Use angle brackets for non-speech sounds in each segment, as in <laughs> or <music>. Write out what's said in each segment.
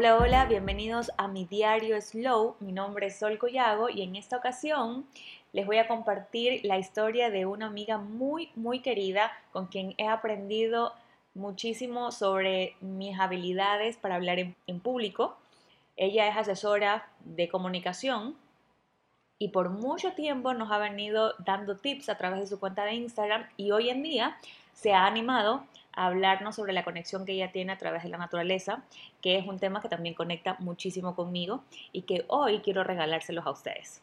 Hola, hola, bienvenidos a mi diario Slow. Mi nombre es Sol Collago y en esta ocasión les voy a compartir la historia de una amiga muy, muy querida con quien he aprendido muchísimo sobre mis habilidades para hablar en, en público. Ella es asesora de comunicación y por mucho tiempo nos ha venido dando tips a través de su cuenta de Instagram y hoy en día se ha animado hablarnos sobre la conexión que ella tiene a través de la naturaleza, que es un tema que también conecta muchísimo conmigo y que hoy quiero regalárselos a ustedes.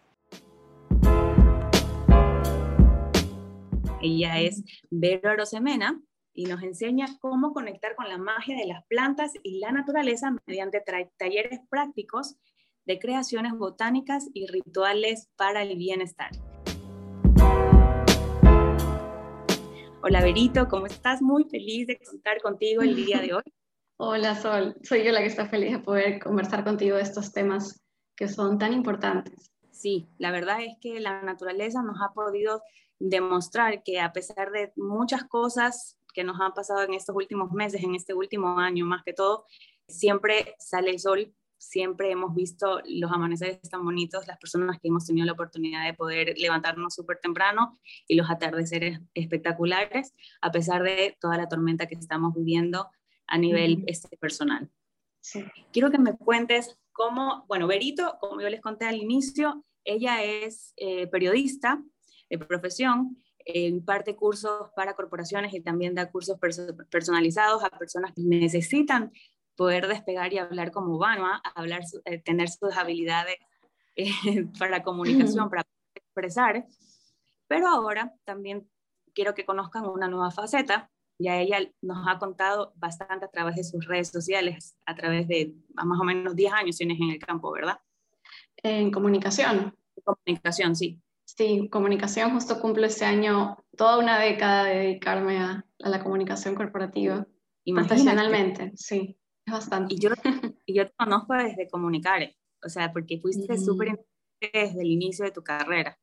Ella es Vero Arosemena y nos enseña cómo conectar con la magia de las plantas y la naturaleza mediante talleres prácticos de creaciones botánicas y rituales para el bienestar. Hola Verito, ¿cómo estás? Muy feliz de contar contigo el día de hoy. <laughs> Hola Sol, soy yo la que está feliz de poder conversar contigo de estos temas que son tan importantes. Sí, la verdad es que la naturaleza nos ha podido demostrar que a pesar de muchas cosas que nos han pasado en estos últimos meses, en este último año más que todo, siempre sale el sol, siempre hemos visto los amaneceres tan bonitos, las personas que hemos tenido la oportunidad de poder levantarnos súper temprano y los atardeceres espectaculares, a pesar de toda la tormenta que estamos viviendo a nivel este, personal. Quiero que me cuentes cómo, bueno, Berito, como yo les conté al inicio, ella es eh, periodista de profesión, imparte cursos para corporaciones y también da cursos personalizados a personas que necesitan poder despegar y hablar como Vanua, hablar, eh, tener sus habilidades eh, <laughs> para comunicación, para expresar. Pero ahora también quiero que conozcan una nueva faceta. Ya ella nos ha contado bastante a través de sus redes sociales, a través de más o menos 10 años tienes en el campo, ¿verdad? En comunicación. Comunicación, sí. Sí, comunicación, justo cumplo este año toda una década de dedicarme a, la comunicación corporativa, profesionalmente, sí, es bastante. Y yo, <laughs> y yo te conozco desde comunicar, o sea, porque fuiste súper desde el inicio de tu carrera,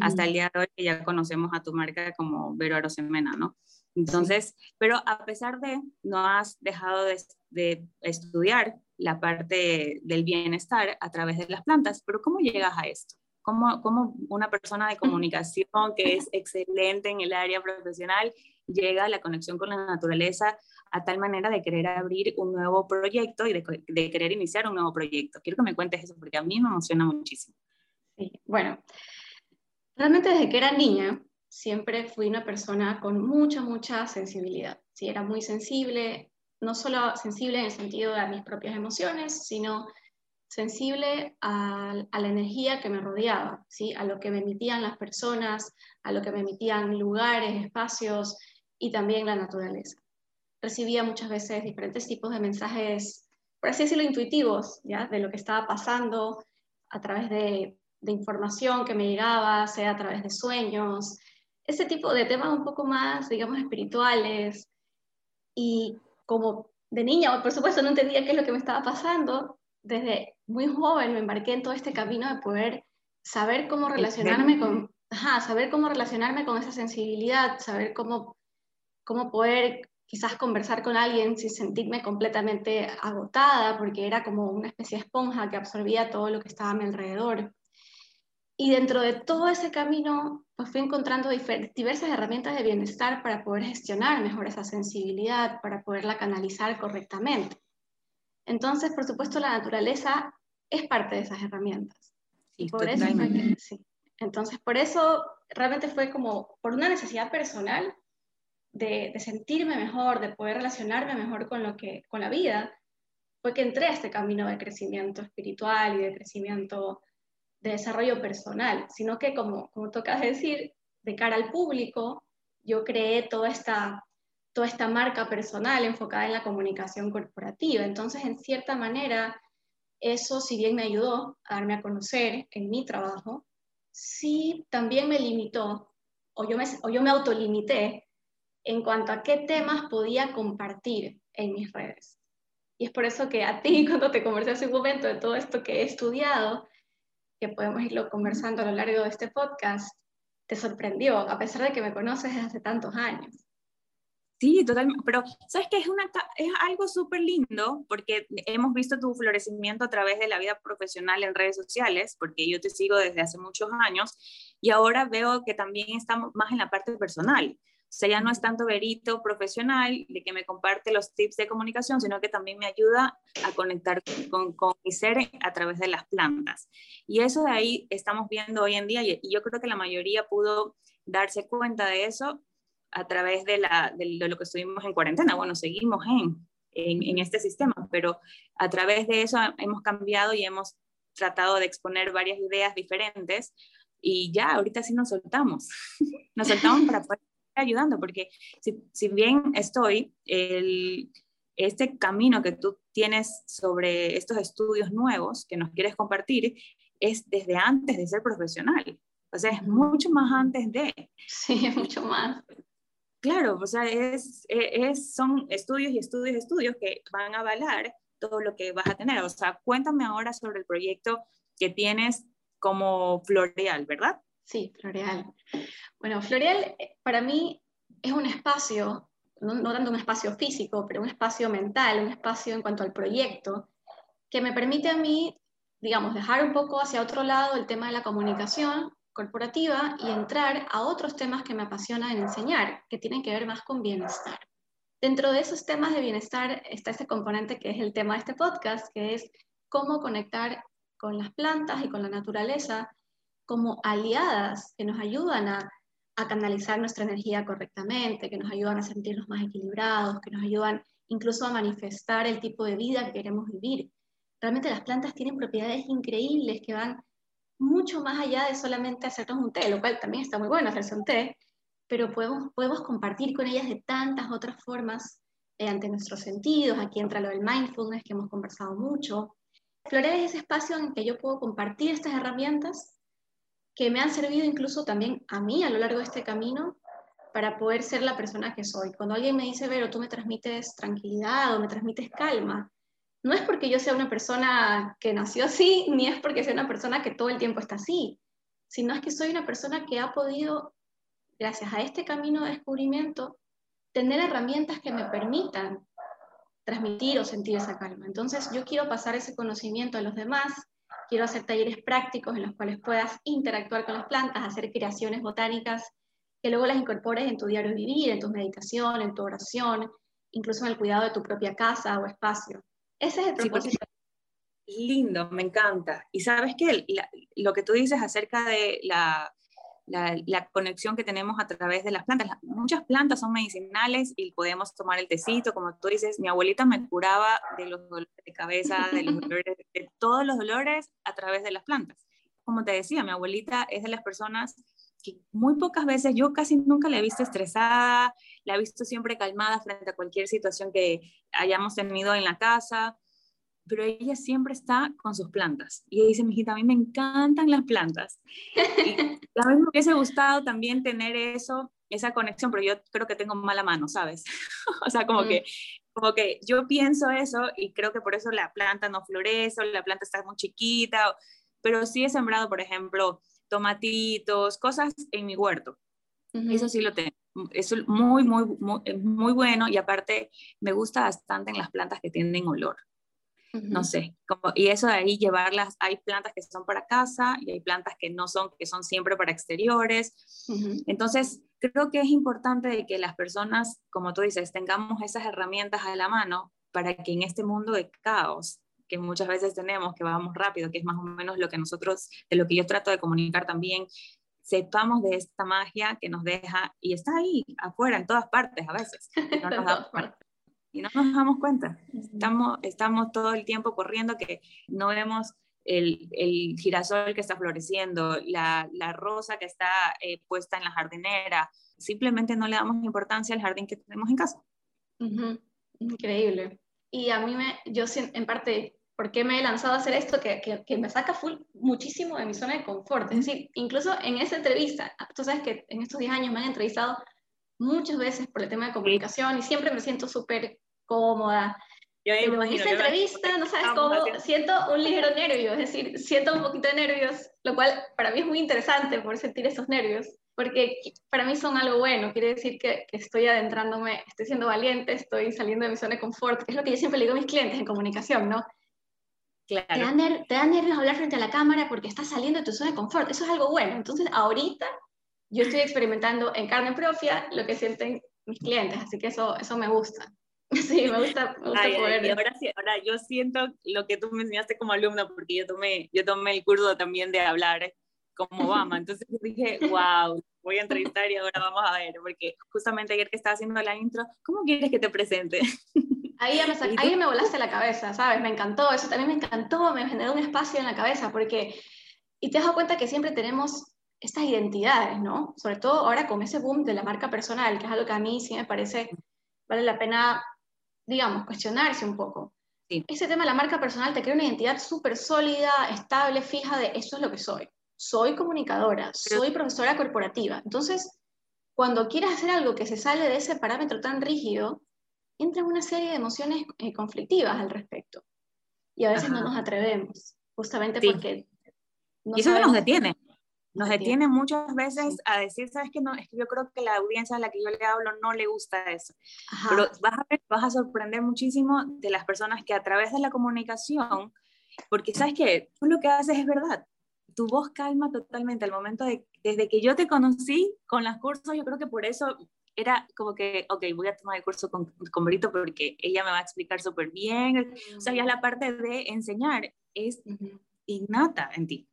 hasta el día de hoy que ya conocemos a tu marca como Vero Arosemena, ¿no? Entonces, pero a pesar de, no has dejado de, de, estudiar la parte del bienestar a través de las plantas, pero ¿cómo llegas a esto? cómo, una persona de <laughs> comunicación que es excelente en el área profesional llega a la conexión con la naturaleza a tal manera de querer abrir un nuevo proyecto y de, querer iniciar un nuevo proyecto. Quiero que me cuentes eso porque a mí me emociona muchísimo. Sí, bueno, realmente desde que era niña siempre fui una persona con mucha, mucha sensibilidad. Sí, era muy sensible, no solo sensible en el sentido de mis propias emociones, sino sensible a, la energía que me rodeaba, ¿sí? a lo que me emitían las personas, a lo que me emitían lugares, espacios y también la naturaleza. Recibía muchas veces diferentes tipos de mensajes, por así decirlo, intuitivos, ¿ya? de lo que estaba pasando a través de, de información que me llegaba, sea a través de sueños, ese tipo de temas un poco más, digamos, espirituales. Y como de niña, por supuesto, no entendía qué es lo que me estaba pasando, desde muy joven me embarqué en todo este camino de poder saber cómo relacionarme con, saber cómo relacionarme con esa sensibilidad, saber cómo, cómo poder quizás conversar con alguien sin sentirme completamente agotada, porque era como una especie de esponja que absorbía todo lo que estaba a mi alrededor. Y dentro de todo ese camino, pues fui encontrando diversas herramientas de bienestar para poder gestionar mejor esa sensibilidad, para poderla canalizar correctamente. Entonces, por supuesto, la naturaleza es parte de esas herramientas. y por eso sí. Entonces, por eso realmente fue como por una necesidad personal de, sentirme mejor, de poder relacionarme mejor con, lo que, con la vida, fue que entré a este camino de crecimiento espiritual y de crecimiento de desarrollo personal, sino que como, como tocas decir, de cara al público, yo creé toda esta, toda esta marca personal enfocada en la comunicación corporativa. Entonces, en cierta manera, eso, si bien me ayudó a darme a conocer en mi trabajo, sí también me limitó, o yo me, o yo me autolimité en cuanto a qué temas podía compartir en mis redes. Y es por eso que a ti, <laughs> cuando te conversé hace un momento de todo esto que he estudiado, que podemos irlo conversando a lo largo de este podcast, te sorprendió, a pesar de que me conoces desde hace tantos años. Sí, totalmente. Pero, ¿sabes una, es algo súper lindo porque hemos visto tu florecimiento a través de la vida profesional en redes sociales, porque yo te sigo desde hace muchos años y ahora veo que también estamos más en la parte personal. O sea, ya no es tanto verito profesional de que me comparte los tips de comunicación, sino que también me ayuda a conectar con, con mi ser a través de las plantas. Y eso de ahí estamos viendo hoy en día y, yo creo que la mayoría pudo darse cuenta de eso a través de, la, de, lo que estuvimos en cuarentena. Bueno, seguimos en, en, este sistema, pero a través de eso hemos cambiado y hemos tratado de exponer varias ideas diferentes y ya, ahorita sí nos soltamos, <laughs> nos soltamos para poder ayudando, porque si, si bien estoy, el, este camino que tú tienes sobre estos estudios nuevos que nos quieres compartir es desde antes de ser profesional. O sea, es mucho más antes de. Sí, mucho más. Claro, o sea, es, e, es, son estudios y estudios y estudios que van a avalar todo lo que vas a tener. O sea, cuéntame ahora sobre el proyecto que tienes como Floreal, ¿verdad? Sí, Floreal. Bueno, Floreal eh, para mí es un espacio, no, tanto un espacio físico, pero un espacio mental, un espacio en cuanto al proyecto, que me permite a mí, digamos, dejar un poco hacia otro lado el tema de la comunicación corporativa y entrar a otros temas que me apasionan enseñar, que tienen que ver más con bienestar. Dentro de esos temas de bienestar está este componente que es el tema de este podcast, que es cómo conectar con las plantas y con la naturaleza como aliadas que nos ayudan a, a canalizar nuestra energía correctamente, que nos ayudan a sentirnos más equilibrados, que nos ayudan incluso a manifestar el tipo de vida que queremos vivir. Realmente las plantas tienen propiedades increíbles que van mucho más allá de solamente hacernos un té, lo cual también está muy bueno hacerse un té, pero podemos, podemos compartir con ellas de tantas otras formas eh, ante nuestros sentidos. Aquí entra lo del mindfulness que hemos conversado mucho. Floreal es ese espacio en que yo puedo compartir estas herramientas que me han servido incluso también a mí a lo largo de este camino para poder ser la persona que soy. Cuando alguien me dice, Vero, tú me transmites tranquilidad o me transmites calma, no es porque yo sea una persona que nació así, <laughs> ni es porque sea una persona que todo el tiempo está así, sino es que soy una persona que ha podido, gracias a este camino de descubrimiento, tener herramientas que me permitan transmitir o sentir esa calma. Entonces yo quiero pasar ese conocimiento a los demás, quiero hacer talleres prácticos en los cuales puedas interactuar con las plantas, hacer creaciones botánicas que luego las incorpores en tu diario vivir, en tu meditación, en tu oración, incluso en el cuidado de tu propia casa o espacio. Ese es el propósito. lindo, me encanta. Y sabes que lo que tú dices acerca de la, la, conexión que tenemos a través de las plantas, muchas plantas son medicinales y podemos tomar el tecito, como tú dices, mi abuelita me curaba de los dolores de cabeza, de, los <laughs> dolores, de todos los dolores a través de las plantas. Como te decía, mi abuelita es de las personas que muy pocas veces, yo casi nunca la he visto estresada, la he visto siempre calmada frente a cualquier situación que hayamos tenido en la casa, pero ella siempre está con sus plantas. Y ella dice, mijita, a mí me encantan las plantas. Y <laughs> a mí me hubiese gustado también tener eso, esa conexión, pero yo creo que tengo mala mano, ¿sabes? <laughs> o sea, como, mm. que, como que yo pienso eso y creo que por eso la planta no florece, o la planta está muy chiquita, pero sí he sembrado, por ejemplo, tomatitos, cosas en mi huerto. Eso sí lo tengo. Es muy, muy, muy, bueno y aparte me gusta bastante en las plantas que tienen olor. No sé, como, y eso de ahí llevarlas, hay plantas que son para casa y hay plantas que no son, que son siempre para exteriores. Entonces, creo que es importante de que las personas, como tú dices, tengamos esas herramientas a la mano para que en este mundo de caos que muchas veces tenemos, que vamos rápido, que es más o menos lo que nosotros, de lo que yo trato de comunicar también, sepamos de esta magia que nos deja y está ahí, afuera, en todas partes a veces. <laughs> No nos cuenta. Y no nos damos cuenta. Estamos, estamos todo el tiempo corriendo que no vemos el, el girasol que está floreciendo, la, la rosa que está eh, puesta en la jardinera. Simplemente no le damos importancia al jardín que tenemos en casa. Increíble. Y a mí, me, yo en parte ¿por qué me he lanzado a hacer esto que, que, me saca full, muchísimo de mi zona de confort? Es decir, incluso en esa entrevista, tú sabes que en estos 10 años me han entrevistado muchas veces por el tema de comunicación y siempre me siento súper cómoda. Yo Pero en esa entrevista, no sabes cómo, siento un ligero nervio, es decir, siento un poquito de nervios, lo cual para mí es muy interesante por sentir esos nervios. porque para mí son algo bueno, quiere decir que, estoy adentrándome, estoy siendo valiente, estoy saliendo de mi zona de confort, que es lo que yo siempre le digo a mis clientes en comunicación, ¿no? Claro. Te, da te da nervios hablar frente a la cámara porque estás saliendo de tu zona de confort, eso es algo bueno. Entonces, ahorita yo estoy experimentando en carne propia lo que sienten mis clientes, así que eso, eso me gusta. <laughs> Sí, me gusta, me gusta poder. y ahora, sí, ahora yo siento lo que tú me enseñaste como alumna, porque yo tomé, yo tomé el curso también de hablar como Obama. <laughs> Entonces dije, wow, voy a entrevistar y ahora vamos a ver, porque justamente ayer que estaba haciendo la intro, ¿cómo quieres que te presente? <laughs> Ahí ya me, ahí me volaste la cabeza, ¿sabes? Me encantó, eso también me encantó, me generó un espacio en la cabeza, porque, y te das cuenta que siempre tenemos estas identidades, ¿no? Sobre todo ahora con ese boom de la marca personal, que es algo que a mí sí me parece, vale la pena, digamos, cuestionarse un poco. Sí. Ese tema de la marca personal te crea una identidad súper sólida, estable, fija de eso es lo que soy soy comunicadora, soy profesora corporativa. Entonces, cuando quieras hacer algo que se sale de ese parámetro tan rígido, entra una serie de emociones eh, conflictivas al respecto. Y a veces no nos atrevemos, justamente porque... y eso nos detiene. Nos detiene muchas veces a decir, sabes que no, es que yo creo que la audiencia a la que yo le hablo no le gusta eso. Pero vas a, vas a sorprender muchísimo de las personas que a través de la comunicación, porque sabes que tú lo que haces es verdad, tu voz calma totalmente al momento de, desde que yo te conocí con los cursos, yo creo que por eso era como que, ok, voy a tomar el curso con, con Brito porque ella me va a explicar súper bien. O sea, ya la parte de enseñar es innata en ti.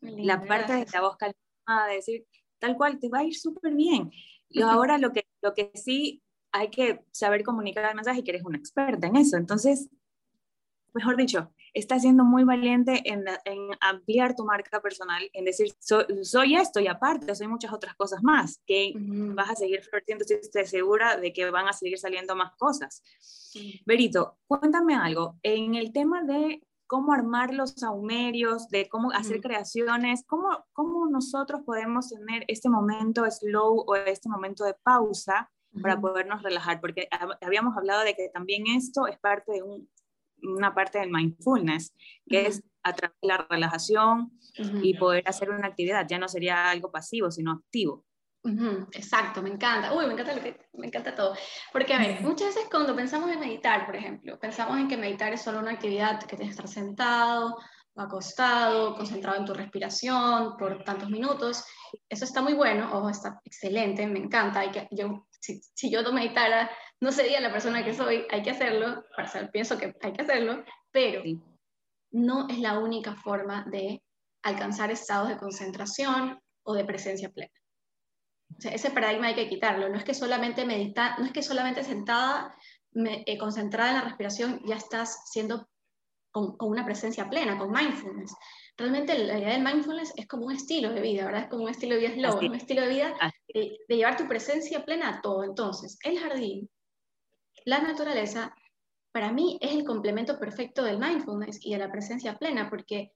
La parte de la voz calmada, de decir, tal cual, te va a ir súper bien. Y ahora lo que, lo que sí hay que saber comunicar el mensaje y que eres una experta en eso. Entonces, mejor dicho, estás siendo muy valiente en, ampliar tu marca personal, en decir, soy esto y aparte, soy muchas otras cosas más, que vas a seguir floreciendo si estoy segura de que van a seguir saliendo más cosas. Berito, cuéntame algo, en el tema de cómo armar los saumerios, de cómo hacer creaciones, cómo, cómo nosotros podemos tener este momento slow o este momento de pausa para podernos relajar, porque habíamos hablado de que también esto es parte de un una parte del mindfulness, que es a través de la relajación y poder hacer una actividad. Ya no sería algo pasivo, sino activo. Exacto, me encanta. Uy, me encanta, lo que, me encanta todo. Porque, a ver, muchas veces cuando pensamos en meditar, por ejemplo, pensamos en que meditar es solo una actividad que tienes que estar sentado acostado, concentrado en tu respiración por tantos minutos. Eso está muy bueno, o está excelente, me encanta. Hay que, yo, si, si yo no meditara, no sería la persona que soy, hay que hacerlo, para ser, pienso que hay que hacerlo, pero no es la única forma de alcanzar estados de concentración o de presencia plena. O sea, ese paradigma hay que quitarlo, no es que solamente meditar, no es que solamente sentada, eh, concentrada en la respiración, ya estás siendo con, una presencia plena, con mindfulness. Realmente la idea del mindfulness es como un estilo de vida, ¿verdad? Es como un estilo de vida slow, un estilo de vida de, de, llevar tu presencia plena a todo. Entonces, el jardín la naturaleza para mí es el complemento perfecto del mindfulness y de la presencia plena, porque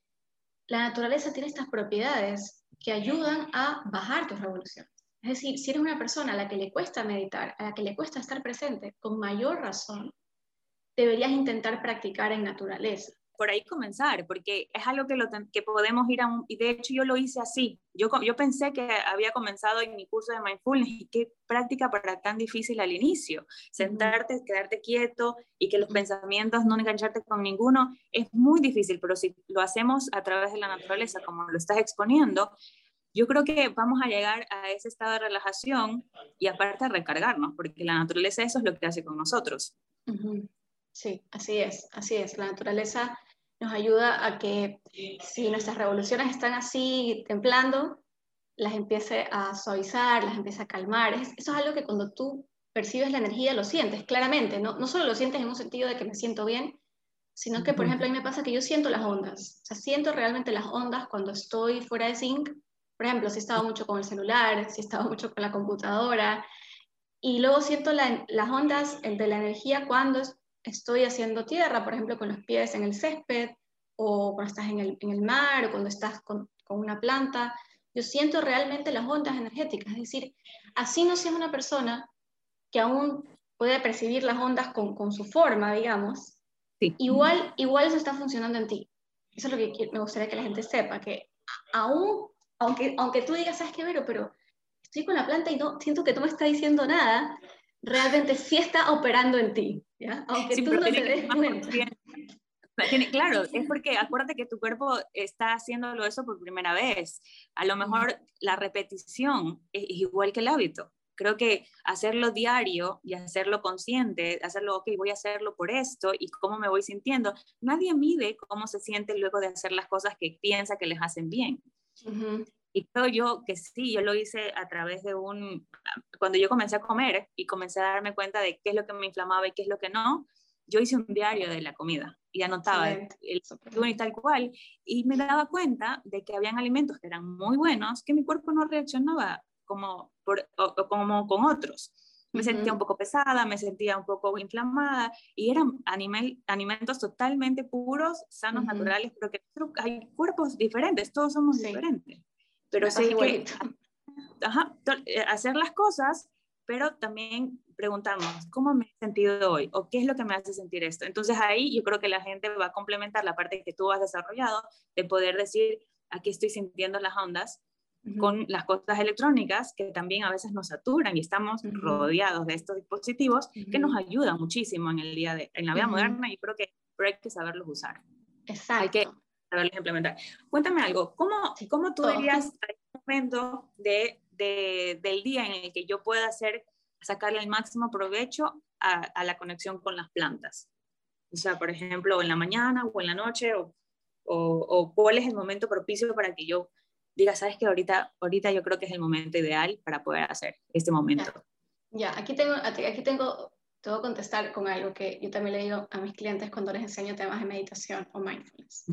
la naturaleza tiene estas propiedades que ayudan a bajar tus revoluciones. Es decir, si eres una persona a la que le cuesta meditar, a la que le cuesta estar presente, con mayor razón, deberías intentar practicar en naturaleza. Por ahí comenzar, porque es algo que, lo que podemos ir a un, y de hecho yo lo hice así, yo, yo pensé que había comenzado en mi curso de mindfulness y qué práctica para tan difícil al inicio, sentarte, quedarte quieto y que los pensamientos no engancharte con ninguno, es muy difícil, pero si lo hacemos a través de la naturaleza, como lo estás exponiendo, yo creo que vamos a llegar a ese estado de relajación y aparte a recargarnos, porque la naturaleza eso es lo que hace con nosotros. Sí, así es, así es. La naturaleza nos ayuda a que si nuestras revoluciones están así templando, las empiece a suavizar, las empiece a calmar. eso es algo que cuando tú percibes la energía lo sientes claramente, ¿no? no solo lo sientes en un sentido de que me siento bien, sino que, por ejemplo, a mí me pasa que yo siento las ondas, o sea, siento realmente las ondas cuando estoy fuera de zinc, por ejemplo, si he estado mucho con el celular, si he estado mucho con la computadora, y luego siento las ondas de la energía cuando estoy haciendo tierra, por ejemplo, con los pies en el césped, o cuando estás en el, en el mar, o cuando estás con, con, una planta, yo siento realmente las ondas energéticas. Es decir, así no seas una persona que aún puede percibir las ondas con, con su forma, digamos, igual, igual eso está funcionando en ti. Eso es lo que me gustaría que la gente sepa, que aún, aunque, aunque tú digas, ¿sabes qué, Vero? Pero estoy con la planta y no siento que no me está diciendo nada, realmente sí está operando en ti, ¿ya? Aunque tú no te des cuenta. Claro, es porque acuérdate que tu cuerpo está haciéndolo eso por primera vez. A lo mejor la repetición es igual que el hábito. Creo que hacerlo diario y hacerlo consciente, hacerlo, ok, voy a hacerlo por esto y cómo me voy sintiendo. Nadie mide cómo se siente luego de hacer las cosas que piensa que les hacen bien. Y creo yo que sí, yo lo hice a través de un, cuando yo comencé a comer y comencé a darme cuenta de qué es lo que me inflamaba y qué es lo que no, yo hice un diario de la comida y anotaba el, el y tal cual y me daba cuenta de que habían alimentos que eran muy buenos que mi cuerpo no reaccionaba como, por, como con otros. Me sentía un poco pesada, me sentía un poco inflamada y eran animal, alimentos totalmente puros, sanos, naturales, pero que hay cuerpos diferentes, todos somos diferentes. Pero sí que <laughs> ajá, eh, hacer las cosas, pero también preguntarnos, ¿cómo me he sentido hoy? ¿O qué es lo que me hace sentir esto? Entonces ahí yo creo que la gente va a complementar la parte que tú has desarrollado de poder decir, aquí estoy sintiendo las ondas con las cosas electrónicas que también a veces nos saturan y estamos rodeados de estos dispositivos que nos ayudan muchísimo en el día de en la vida moderna y creo que pero hay que saberlos usar. Exacto. Hay que saberlos implementar. Cuéntame algo, ¿cómo, cómo tú dirías un momento de, de, del día en el que yo pueda hacer, sacarle el máximo provecho a, a, la conexión con las plantas? O sea, por ejemplo, en la mañana o en la noche, o, o, o cuál es el momento propicio para que yo diga, sabes que ahorita, ahorita yo creo que es el momento ideal para poder hacer este momento. Ya, aquí tengo, aquí tengo, te voy a contestar con algo que yo también le digo a mis clientes cuando les enseño temas de meditación o mindfulness.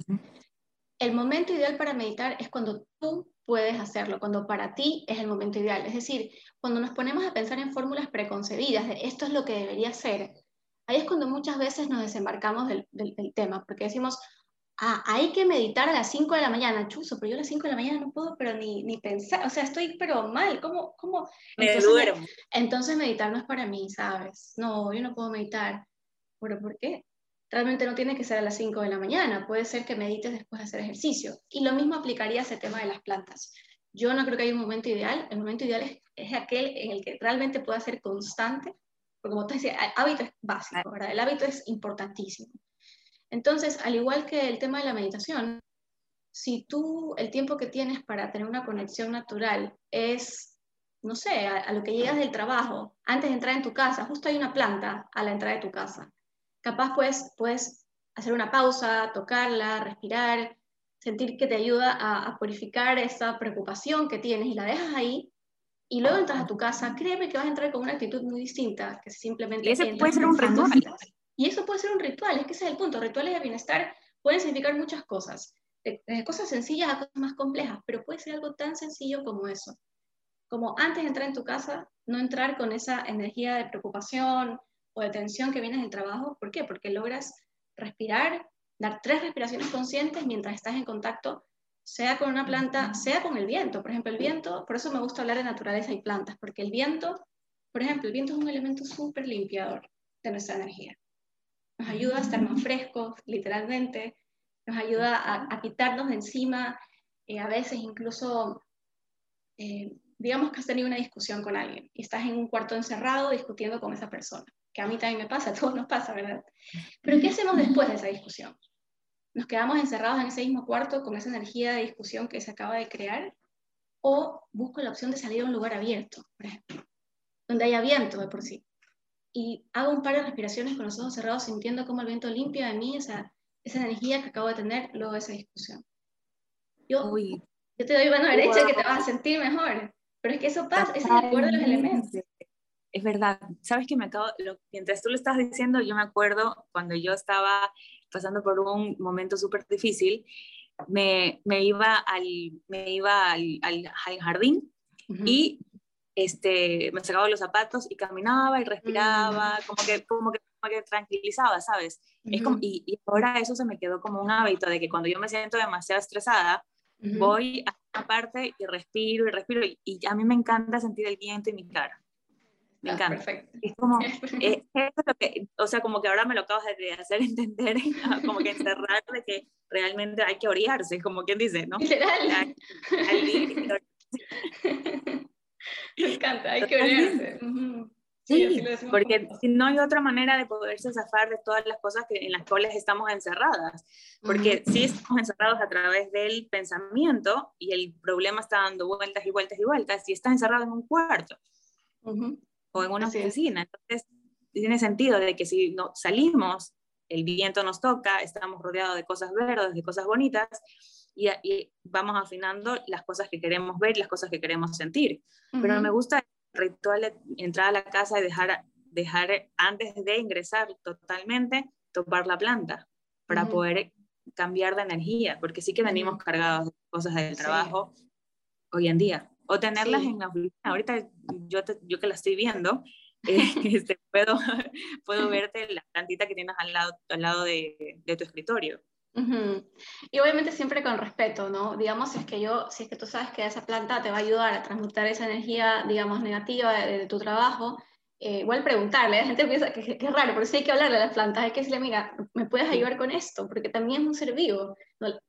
El momento ideal para meditar es cuando tú puedes hacerlo, cuando para ti es el momento ideal. Es decir, cuando nos ponemos a pensar en fórmulas preconcebidas de esto es lo que debería ser, ahí es cuando muchas veces nos desembarcamos del, del, del tema, porque decimos, ah, hay que meditar a las 5 de la mañana, chuzo, pero yo a las 5 de la mañana no puedo, pero ni, ni pensar, o sea, estoy pero mal, ¿cómo? cómo? Entonces, Entonces meditar no es para mí, ¿sabes? No, yo no puedo meditar. ¿Pero por qué? Realmente no tiene que ser a las 5 de la mañana, puede ser que medites después de hacer ejercicio. Y lo mismo aplicaría a ese tema de las plantas. Yo no creo que haya un momento ideal, el momento ideal es, es aquel en el que realmente pueda ser constante, porque como te decía, el hábito es básico, ¿verdad? El hábito es importantísimo. Entonces, al igual que el tema de la meditación, si tú el tiempo que tienes para tener una conexión natural es, no sé, a, lo que llegas del trabajo, antes de entrar en tu casa, justo hay una planta a la entrada de tu casa. Capaz pues puedes hacer una pausa, tocarla, respirar, sentir que te ayuda a, a, purificar esa preocupación que tienes y la dejas ahí. Y luego entras a tu casa, créeme que vas a entrar con una actitud muy distinta, que simplemente... Y ese puede ser un ritual. Y eso puede ser un ritual, es que ese es el punto. Rituales de bienestar pueden significar muchas cosas, desde cosas sencillas a cosas más complejas, pero puede ser algo tan sencillo como eso. Como antes de entrar en tu casa, no entrar con esa energía de preocupación o de tensión que vienes del trabajo. ¿Por qué? Porque logras respirar, dar tres respiraciones conscientes mientras estás en contacto, sea con una planta, sea con el viento. Por ejemplo, el viento, por eso me gusta hablar de naturaleza y plantas, porque el viento, por ejemplo, el viento es un elemento súper limpiador de nuestra energía nos ayuda a estar más frescos, literalmente, nos ayuda a, quitarnos de encima, eh, a veces incluso, eh, digamos que has tenido una discusión con alguien y estás en un cuarto encerrado discutiendo con esa persona, que a mí también me pasa, <laughs> a todos nos pasa, ¿verdad? Pero ¿qué hacemos después de esa discusión? ¿Nos quedamos encerrados en ese mismo cuarto con esa energía de discusión que se acaba de crear? ¿O busco la opción de salir a un lugar abierto, por ejemplo, donde haya viento de por sí? Y hago un par de respiraciones con los ojos cerrados sintiendo cómo el viento limpia de mí esa, esa energía que acabo de tener luego de esa discusión. Yo, yo te doy mano derecha que te vas a sentir mejor, pero es que eso pasa, ese es el poder de los elementos. Es verdad, sabes que me acabo, lo, mientras tú lo estás diciendo, yo me acuerdo cuando yo estaba pasando por un momento súper difícil, me, me, iba al, me iba al, al, al jardín uh -huh. y este, me sacaba los zapatos y caminaba y respiraba, mm. como, que, como, que, como que tranquilizaba, ¿sabes? -huh. es como, y, y, ahora eso se me quedó como un hábito de que cuando yo me siento demasiado estresada, -huh. voy a una parte y respiro y respiro y, y, a mí me encanta sentir el viento en mi cara. Me ah, encanta. Perfecto. Es como, <laughs> es, es lo que, o sea, como que ahora me lo acabas de hacer <laughs> entender, <laughs> como que encerrar de que realmente hay que orearse, como quien dice, ¿no? Literal. <laughs> Me encanta, hay que verse. Sí, porque si no hay otra manera de poderse zafar de todas las cosas que, en las cuales estamos encerradas. Porque si estamos encerrados a través del pensamiento y el problema está dando vueltas y vueltas y vueltas, si estás encerrado en un cuarto o en una oficina, entonces tiene sentido de que si no salimos, el viento nos toca, estamos rodeados de cosas verdes, de cosas bonitas, y, y vamos afinando las cosas que queremos ver, las cosas que queremos sentir. Pero me gusta ritual de entrar a la casa y dejar, dejar antes de ingresar totalmente, topar la planta para poder cambiar de energía, porque sí que venimos cargados de cosas del trabajo hoy en día. O tenerlas en la oficina. Ahorita yo, yo que la estoy viendo, eh, <laughs> este, puedo, puedo <laughs> verte la plantita que tienes al lado, al lado de, de tu escritorio. Y obviamente siempre con respeto, ¿no? Digamos, si es que yo, si es que tú sabes que esa planta te va a ayudar a transmutar esa energía, digamos, negativa de, tu trabajo, eh, igual preguntarle, la gente piensa que, es raro, pero sí hay que hablarle a las plantas, hay que decirle, mira, ¿me puedes ayudar con esto? Porque también es un ser vivo.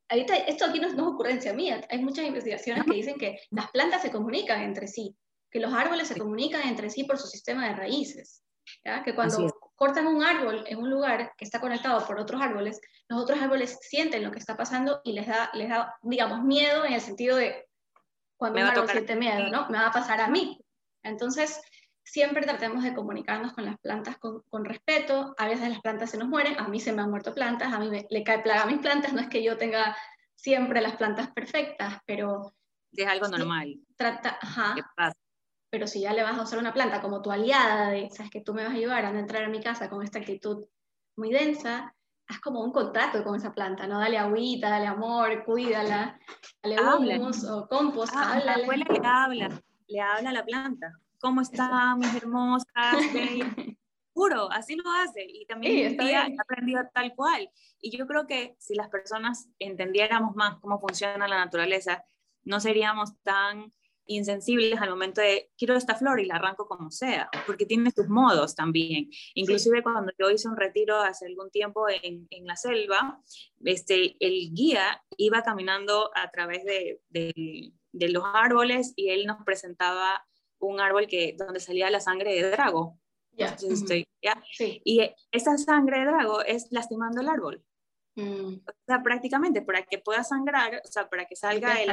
ahorita, esto aquí no, no, es ocurrencia mía, hay muchas investigaciones que dicen que las plantas se comunican entre sí, que los árboles se comunican entre sí por su sistema de raíces, ¿ya? que cuando cortan un árbol en un lugar que está conectado por otros árboles, los otros árboles sienten lo que está pasando y les da, les da digamos, miedo en el sentido de cuando un árbol siente miedo, ¿no? Me va a pasar a mí. Entonces, siempre tratemos de comunicarnos con las plantas con, con, respeto. A veces las plantas se nos mueren, a mí se me han muerto plantas, a mí me, le cae plaga a mis plantas, no es que yo tenga siempre las plantas perfectas, pero... Es algo normal. Trata, ajá, pero si ya le vas a usar una planta como tu aliada, de, sabes que tú me vas a ayudar a no entrar a mi casa con esta actitud muy densa, haz como un contrato con esa planta, ¿no? Dale agüita, dale amor, cuídala, dale humus o compost, ah, La abuela le habla, le habla a la planta. ¿Cómo están mis hermosas? <laughs> Puro, así lo hace. Y también sí, he aprendido tal cual. Y yo creo que si las personas entendiéramos más cómo funciona la naturaleza, no seríamos tan insensibles al momento de quiero esta flor y la arranco como sea, porque tiene sus modos también. Inclusive cuando yo hice un retiro hace algún tiempo en, en, la selva, este, el guía iba caminando a través de, de, de, los árboles y él nos presentaba un árbol que, donde salía la sangre de drago. Y esa sangre de drago es lastimando el árbol. Mm. O sea, prácticamente para que pueda sangrar, o sea, para que salga el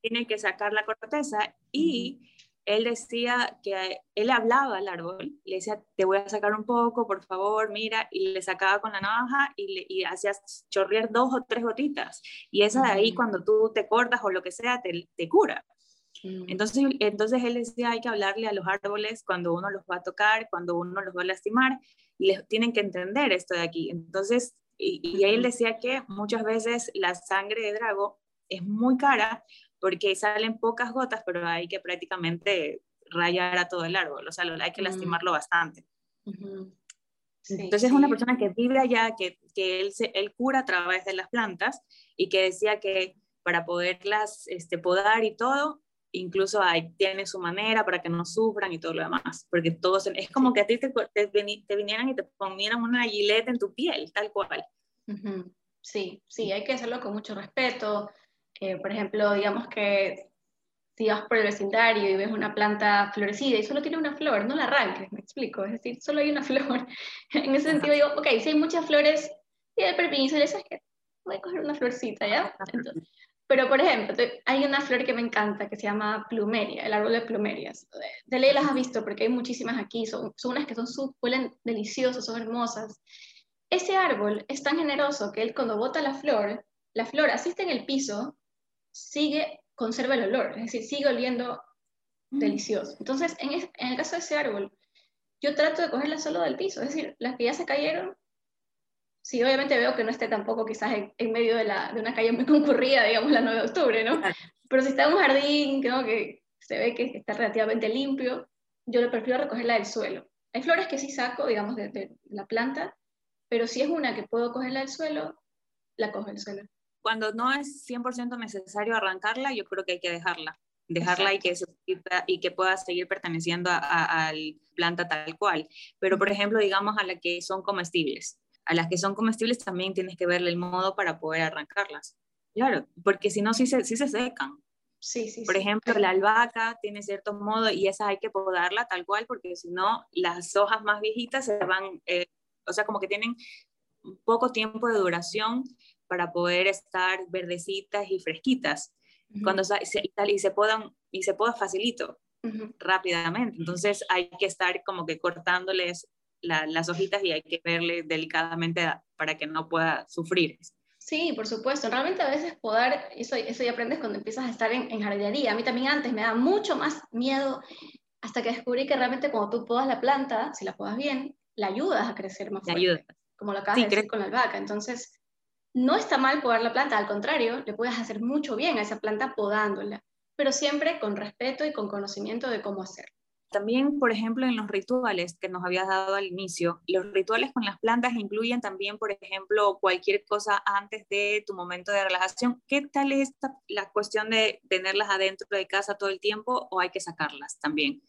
tiene que sacar la corteza y él decía que él hablaba al árbol, le decía, te voy a sacar un poco, por favor, mira, y le sacaba con la navaja y, le, y hacía chorrear dos o tres gotitas. Y esa de ahí, cuando tú te cortas o lo que sea, te, te cura. Entonces, entonces él decía, hay que hablarle a los árboles cuando uno los va a tocar, cuando uno los va a lastimar, y les tienen que entender esto de aquí. Entonces, y, y él decía que muchas veces la sangre de drago es muy cara porque salen pocas gotas, pero hay que prácticamente rayar a todo el árbol, o sea, hay que lastimarlo bastante. Entonces es una persona que vive allá, que, que él, se, él cura a través de las plantas y que decía que para poderlas este, podar y todo, incluso ahí tiene su manera para que no sufran y todo lo demás, porque todos, es como que a ti te, te, te, vinieran y te ponieran una gileta en tu piel, tal cual. Sí, sí, hay que hacerlo con mucho respeto, por ejemplo, digamos que si vas por el vecindario y ves una planta florecida y solo tiene una flor, no la arranques, me explico, es decir, solo hay una <laughs> flor. en ese sentido digo, ok, si hay muchas flores, y el permiso, ¿sabes qué? Voy a coger una florcita, ¿ya? pero, por ejemplo, hay una flor que me encanta que se llama plumeria, el árbol de plumerias. De ley las has visto porque hay muchísimas aquí, son, son unas que son huelen deliciosas, son hermosas. Ese árbol es tan generoso que él cuando bota la flor, la flor asiste en el piso, sigue, conserva el olor, es decir, sigue oliendo mm. delicioso. Entonces, en, el caso de ese árbol, yo trato de cogerla solo del piso, es decir, las que ya se cayeron, sí, obviamente veo que no esté tampoco quizás en, medio de, la, de, una calle muy <laughs> concurrida, digamos, la 9 de octubre, ¿no? Pero si está en un jardín ¿no? que se ve que está relativamente limpio, yo le prefiero recogerla del suelo. Hay flores que sí saco, digamos, de, de la planta, pero si es una que puedo cogerla del suelo, la cojo del suelo cuando no es 100% necesario arrancarla, yo creo que hay que dejarla, dejarla y que, y que pueda seguir perteneciendo a, la planta tal cual. Pero, por ejemplo, digamos a las que son comestibles. A las que son comestibles también tienes que verle el modo para poder arrancarlas. Claro, porque si no, sí se, sí se secan. Sí, sí, Por ejemplo, la albahaca tiene cierto modo y esa hay que podarla tal cual porque si no, las hojas más viejitas se van, eh, o sea, como que tienen poco tiempo de duración para poder estar verdecitas y fresquitas. Cuando se, y se podan y se poda facilito, rápidamente. Entonces hay que estar como que cortándoles las hojitas y hay que verle delicadamente para que no pueda sufrir. Sí, por supuesto. Realmente a veces podar, eso, eso ya aprendes cuando empiezas a estar en, en, jardinería. A mí también antes me da mucho más miedo hasta que descubrí que realmente cuando tú podas la planta, si la podas bien, la ayudas a crecer más fuerte. Ayuda. Como lo acabas de decir con la albahaca. Entonces, no está mal podar la planta, al contrario, le puedes hacer mucho bien a esa planta podándola, pero siempre con respeto y con conocimiento de cómo hacerlo. También, por ejemplo, en los rituales que nos habías dado al inicio, los rituales con las plantas incluyen también, por ejemplo, cualquier cosa antes de tu momento de relajación. ¿Qué tal es la cuestión de tenerlas adentro de casa todo el tiempo o hay que sacarlas también?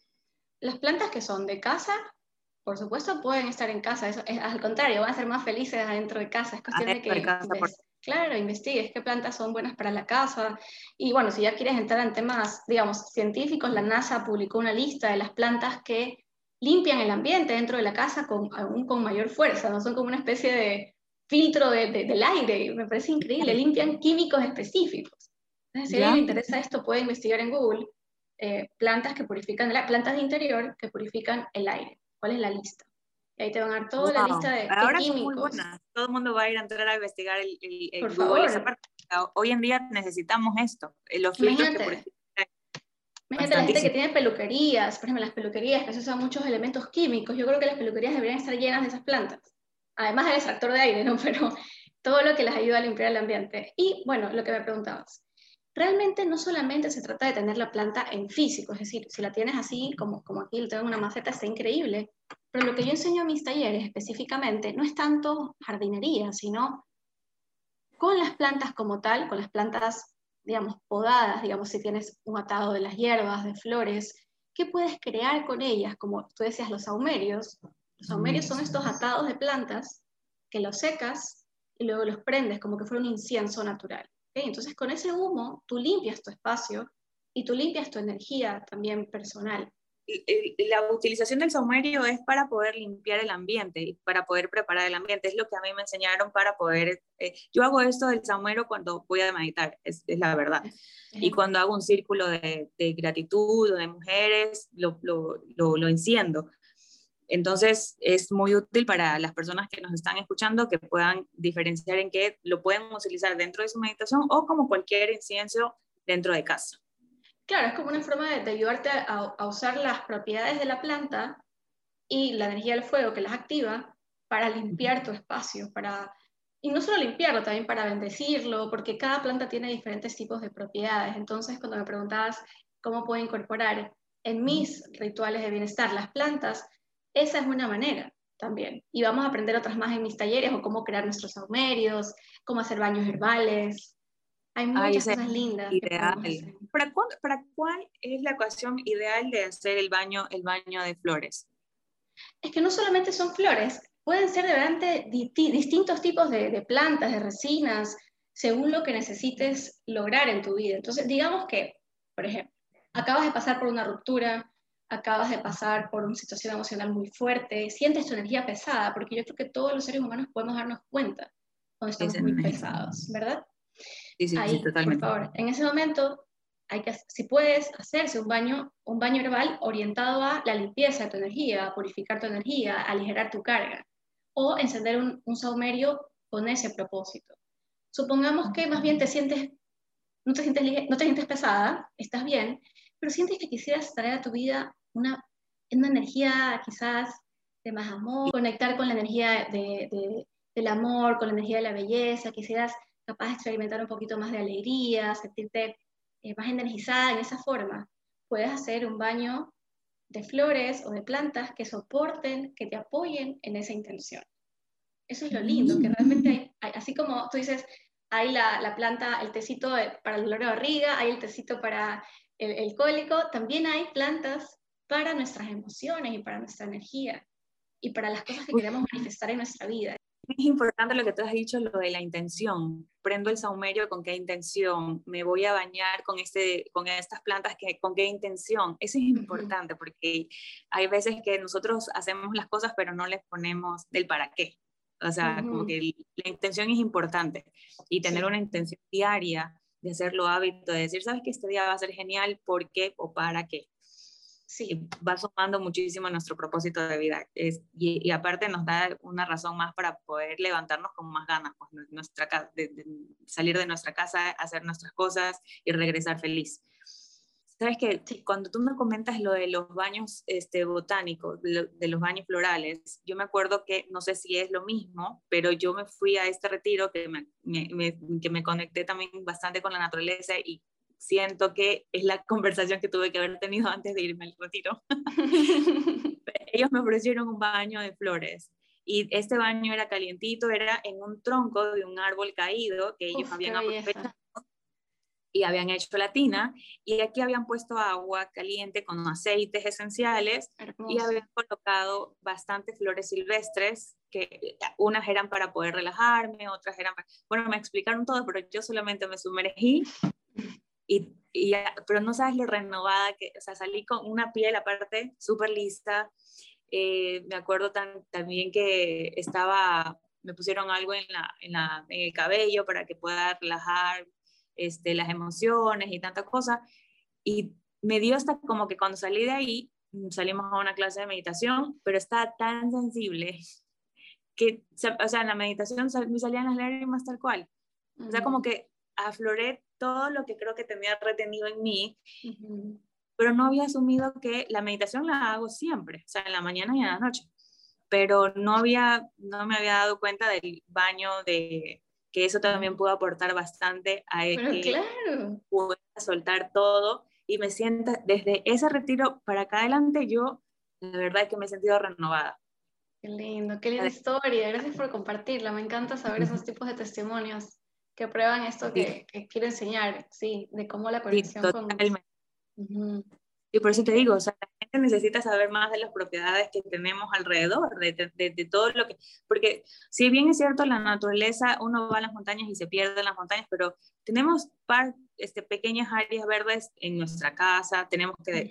Las plantas que son de casa, por supuesto, pueden estar en casa. Eso es, al contrario, van a ser más felices adentro de casa. Es cuestión de que Claro, investigues qué plantas son buenas para la casa. Y bueno, si ya quieres entrar en temas, digamos, científicos, la NASA publicó una lista de las plantas que limpian el ambiente dentro de la casa con, aún con mayor fuerza, no son como una especie de filtro de, del aire, me parece increíble, limpian químicos específicos. Entonces, si a alguien le interesa esto, puede investigar en Google eh, plantas que purifican, plantas de interior que purifican el aire. ¿Cuál es la lista? Y ahí te van a dar toda la lista de, Ahora químicos. Todo el mundo va a ir a entrar a investigar el, Por favor. Hoy en día necesitamos esto. Los Imagínate. Imagínate la gente que tiene peluquerías, por ejemplo, las peluquerías que se usan muchos elementos químicos. Yo creo que las peluquerías deberían estar llenas de esas plantas. Además del extractor de aire, ¿no? <laughs> Pero todo lo que les ayuda a limpiar el ambiente. Y bueno, lo que me preguntabas. Realmente no solamente se trata de tener la planta en físico, es decir, si la tienes así, como, como aquí lo tengo en una maceta, está increíble, pero lo que yo enseño a mis talleres específicamente no es tanto jardinería, sino con las plantas como tal, con las plantas, digamos, podadas, digamos, si tienes un atado de las hierbas, de flores, ¿qué puedes crear con ellas? Como tú decías, los saumerios. Los saumerios son estos atados de plantas que los secas y luego los prendes como que fuera un incienso natural. Entonces, con ese humo, tú limpias tu espacio y tú limpias tu energía también personal la utilización del saumerio es para poder limpiar el ambiente, para poder preparar el ambiente. Es lo que a mí me enseñaron para poder... Eh, yo hago esto del saumerio cuando voy a meditar, es, la verdad. Y cuando hago un círculo de, gratitud o de mujeres, lo, lo, lo, enciendo. Entonces es muy útil para las personas que nos están escuchando que puedan diferenciar en qué lo pueden utilizar dentro de su meditación o como cualquier incienso dentro de casa. Claro, es como una forma de, ayudarte a, usar las propiedades de la planta y la energía del fuego que las activa para limpiar tu espacio, para, y no solo limpiarlo, también para bendecirlo, porque cada planta tiene diferentes tipos de propiedades. Entonces, cuando me preguntabas cómo puedo incorporar en mis rituales de bienestar las plantas, esa es una manera también. Y vamos a aprender otras más en mis talleres, o cómo crear nuestros saumerios, cómo hacer baños herbales, hay muchas cosas lindas. Ideal. ¿Para, ¿Para cuál es la ocasión ideal de hacer el baño, el baño de flores? Es que no solamente son flores, pueden ser de distintos tipos de, de, plantas, de resinas, según lo que necesites lograr en tu vida. Entonces, digamos que, por ejemplo, acabas de pasar por una ruptura, acabas de pasar por una situación emocional muy fuerte, sientes tu energía pesada, porque yo creo que todos los seres humanos podemos darnos cuenta cuando estamos muy pesados, ¿verdad? Sí, sí, Ahí, totalmente. Por favor, en ese momento, hay que, si puedes hacerse un baño, un baño herbal orientado a la limpieza de tu energía, a purificar tu energía, a aligerar tu carga, o encender un, un saumerio con ese propósito. Supongamos que más bien te sientes, no te sientes, no te sientes pesada, estás bien, pero sientes que quisieras traer a tu vida una, una energía quizás de más amor, conectar con la energía de, de, del amor, con la energía de la belleza, quisieras capaz de experimentar un poquito más de alegría, sentirte eh, más energizada en esa forma, puedes hacer un baño de flores o de plantas que soporten, que te apoyen en esa intención. Eso es lo lindo, que realmente hay, así como tú dices, hay la, la, planta, el tecito para el dolor de barriga, hay el tecito para el, el cólico, también hay plantas para nuestras emociones y para nuestra energía y para las cosas que queremos manifestar en nuestra vida. es importante lo que tú has dicho, lo de la intención. Prendo el saumerio con qué intención, me voy a bañar con, este, con estas plantas que, con qué intención. Eso es importante porque hay veces que nosotros hacemos las cosas pero no les ponemos del para qué. O sea, como que la intención es importante y tener una intención diaria de hacerlo hábito, de decir, sabes que este día va a ser genial, ¿por qué o para qué? Sí, va sumando muchísimo a nuestro propósito de vida. Es, y, aparte nos da una razón más para poder levantarnos con más ganas, pues, nuestra, de, salir de nuestra casa, hacer nuestras cosas y regresar feliz. Sabes que cuando tú me comentas lo de los baños este, botánicos, de, los baños florales, yo me acuerdo que, no sé si es lo mismo, pero yo me fui a este retiro que me, que me conecté también bastante con la naturaleza y siento que es la conversación que tuve que haber tenido antes de irme al retiro. <laughs> Ellos me ofrecieron un baño de flores y este baño era calientito, era en un tronco de un árbol caído que ellos habían aprovechado y habían hecho la tina y aquí habían puesto agua caliente con aceites esenciales y habían colocado bastantes flores silvestres que unas eran para poder relajarme, otras eran para... Bueno, me explicaron todo, pero yo solamente me sumergí y, y, pero no sabes lo renovada que, o sea, salí con una piel aparte súper lista. Eh, me acuerdo tan, también que estaba, me pusieron algo en, la, en, la, en el cabello para que pueda relajar este, las emociones y tanta cosa. Y me dio hasta como que cuando salí de ahí, salimos a una clase de meditación, pero estaba tan sensible que, o sea, en la meditación me salían las lágrimas tal cual. O sea, como que afloré todo lo que creo que tenía retenido en mí, pero no había asumido que la meditación la hago siempre, o sea, en la mañana y en la noche, pero no, había, no me había dado cuenta del baño de que eso también pudo aportar bastante a que claro. pueda soltar todo y me sienta desde ese retiro para acá adelante yo la verdad es que me he sentido renovada. Qué lindo, qué linda historia, gracias por compartirla, me encanta saber esos tipos de testimonios que prueban esto que, quiero enseñar, sí, de cómo la conexión sí, totalmente. con... Y por eso te digo, o sea, la gente necesita saber más de las propiedades que tenemos alrededor, de, de, de, todo lo que... Porque si bien es cierto, la naturaleza, uno va a las montañas y se pierde en las montañas, pero tenemos par, este, pequeñas áreas verdes en nuestra casa, tenemos que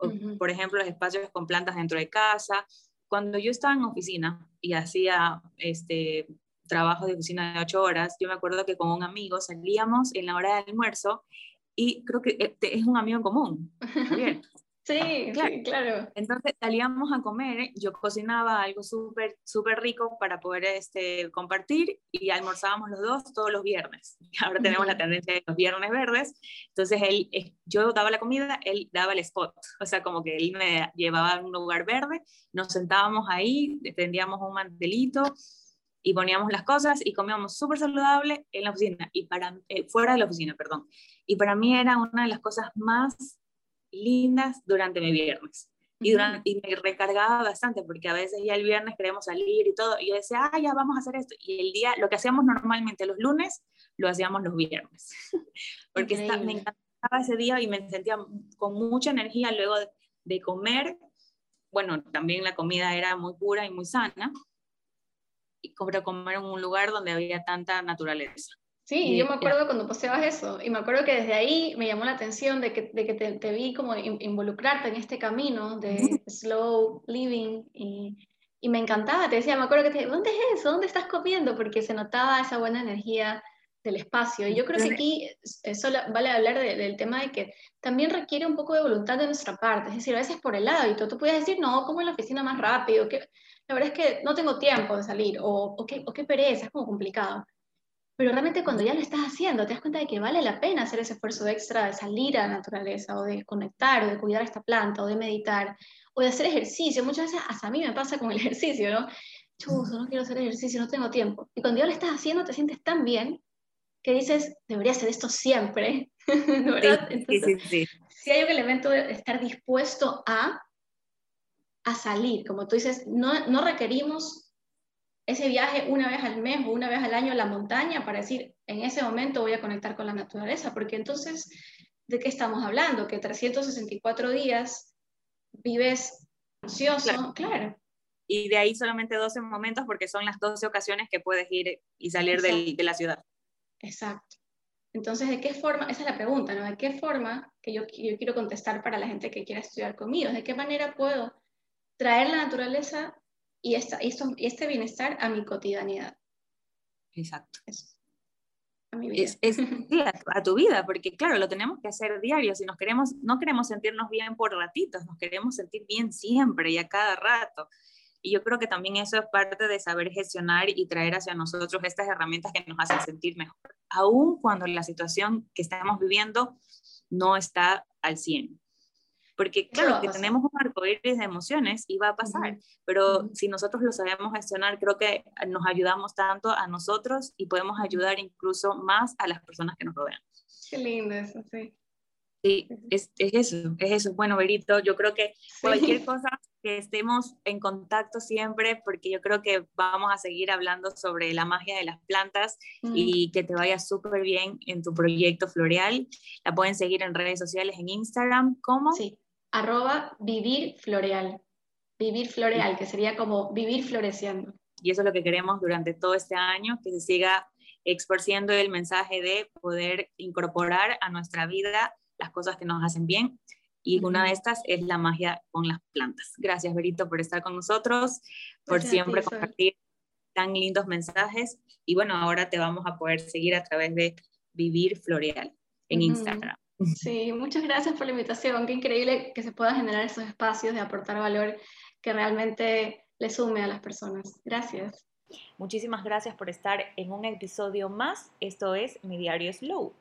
uh Por ejemplo, los espacios con plantas dentro de casa. Cuando yo estaba en oficina y hacía este, trabajo de oficina de ocho horas, yo me acuerdo que con un amigo salíamos en la hora del almuerzo y creo que este es un amigo en común. <laughs> Sí, claro. claro. Entonces salíamos a comer, yo cocinaba algo súper, súper rico para poder este, compartir y almorzábamos los dos todos los viernes. <laughs> Ahora tenemos la tendencia de los viernes verdes. Entonces él, eh, yo daba la comida, él daba el spot. O sea, como que él me llevaba a un lugar verde, nos sentábamos ahí, tendíamos un mantelito y poníamos las cosas y comíamos súper saludable en la oficina, y para, eh, fuera de la oficina, perdón. Y para mí era una de las cosas más lindas durante mi viernes. Y, durante, y me recargaba bastante porque a veces ya el viernes queremos salir y todo. Y yo decía, ah, ya vamos a hacer esto. Y el día, lo que hacíamos normalmente los lunes, lo hacíamos los viernes. <laughs> porque me encantaba ese día y me sentía con mucha energía luego de, de comer. Bueno, también la comida era muy pura y muy sana y comer en un lugar donde había tanta naturaleza. Sí, yo me acuerdo cuando paseabas eso, y me acuerdo que desde ahí me llamó la atención de que, de que te, vi como involucrarte en este camino de <laughs> slow living, y, y, me encantaba, te decía, me acuerdo que te ¿dónde es eso? ¿Dónde estás comiendo? Porque se notaba esa buena energía del espacio. Y yo creo que aquí eso vale hablar del tema de que también requiere un poco de voluntad de nuestra parte, es decir, a veces por el hábito, tú puedes decir, no, como en la oficina más rápido, que la verdad es que no tengo tiempo de salir, o, o, qué, o qué pereza, es como complicado. Pero realmente cuando ya lo estás haciendo, te das cuenta de que vale la pena hacer ese esfuerzo extra de salir a la naturaleza, o de conectar, o de cuidar esta planta, o de meditar, o de hacer ejercicio. Muchas veces hasta a mí me pasa con el <laughs> ejercicio, ¿no? Chuzo, no quiero hacer ejercicio, no tengo tiempo. Y cuando ya lo estás haciendo, te sientes tan bien que dices, debería hacer esto siempre. <laughs> ¿verdad? sí, sí, sí. Si hay un elemento de estar dispuesto a, a salir. Como tú dices, no, no requerimos ese viaje una vez al mes o una vez al año a la montaña para decir, en ese momento voy a conectar con la naturaleza, porque entonces, ¿de qué estamos hablando? Que 364 días vives ansioso, claro. y de ahí solamente 12 momentos porque son las 12 ocasiones que puedes ir y salir del, de la ciudad. Exacto. Entonces, ¿de qué forma? Esa es la pregunta, ¿no? ¿De qué forma que yo, yo quiero contestar para la gente que quiera estudiar conmigo? ¿De qué manera puedo traer la naturaleza y, esta, y, este bienestar a mi cotidianidad? Exacto. A mi vida. Es, es a, tu vida, porque claro, lo tenemos que hacer diario. Si nos queremos, no queremos sentirnos bien por ratitos, nos queremos sentir bien siempre y a cada rato. Y yo creo que también eso es parte de saber gestionar y traer hacia nosotros estas herramientas que nos hacen sentir mejor, aun cuando la situación que estamos viviendo no está al 100. Porque claro, que tenemos un arco iris de emociones y va a pasar, pero si nosotros lo sabemos gestionar, creo que nos ayudamos tanto a nosotros y podemos ayudar incluso más a las personas que nos rodean. Qué lindo eso, sí. Sí, es, es, eso, es eso. Bueno, Berito, yo creo que cualquier <laughs> cosa que estemos en contacto siempre, porque yo creo que vamos a seguir hablando sobre la magia de las plantas mm. y que te vaya súper bien en tu proyecto floreal. La pueden seguir en redes sociales, en Instagram, ¿cómo? Sí, arroba vivir floreal. Vivir floreal, que sería como vivir floreciendo. Y eso es lo que queremos durante todo este año, que se siga exporciendo el mensaje de poder incorporar a nuestra vida las cosas que nos hacen bien. Y una de estas es la magia con las plantas. Gracias, Berito, por estar con nosotros, por siempre compartir tan lindos mensajes. Y bueno, ahora te vamos a poder seguir a través de Vivir Floreal en Instagram. Sí, muchas gracias por la invitación. Qué increíble que se pueda generar esos espacios de aportar valor que realmente le sume a las personas. Gracias. Muchísimas gracias por estar en un episodio más. Esto es Mi Diario Slow.